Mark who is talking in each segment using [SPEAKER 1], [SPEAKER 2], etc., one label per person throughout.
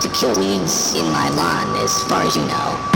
[SPEAKER 1] to kill weeds in my lawn, as far as you know.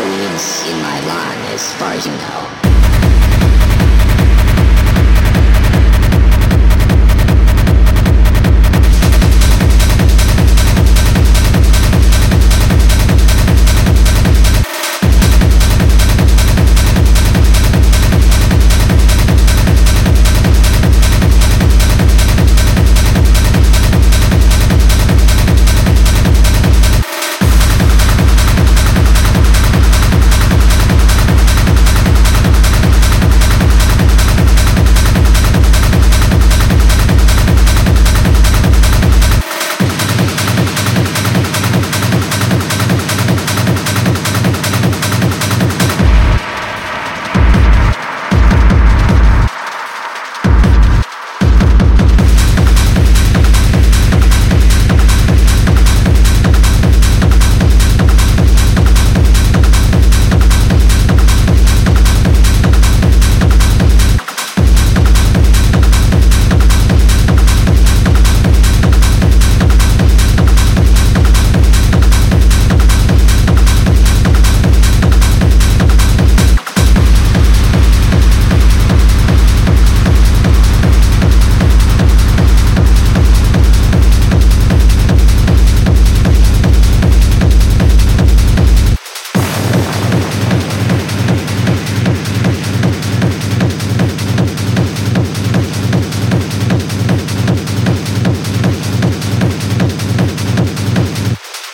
[SPEAKER 1] Weeds in my lawn, as far as you know.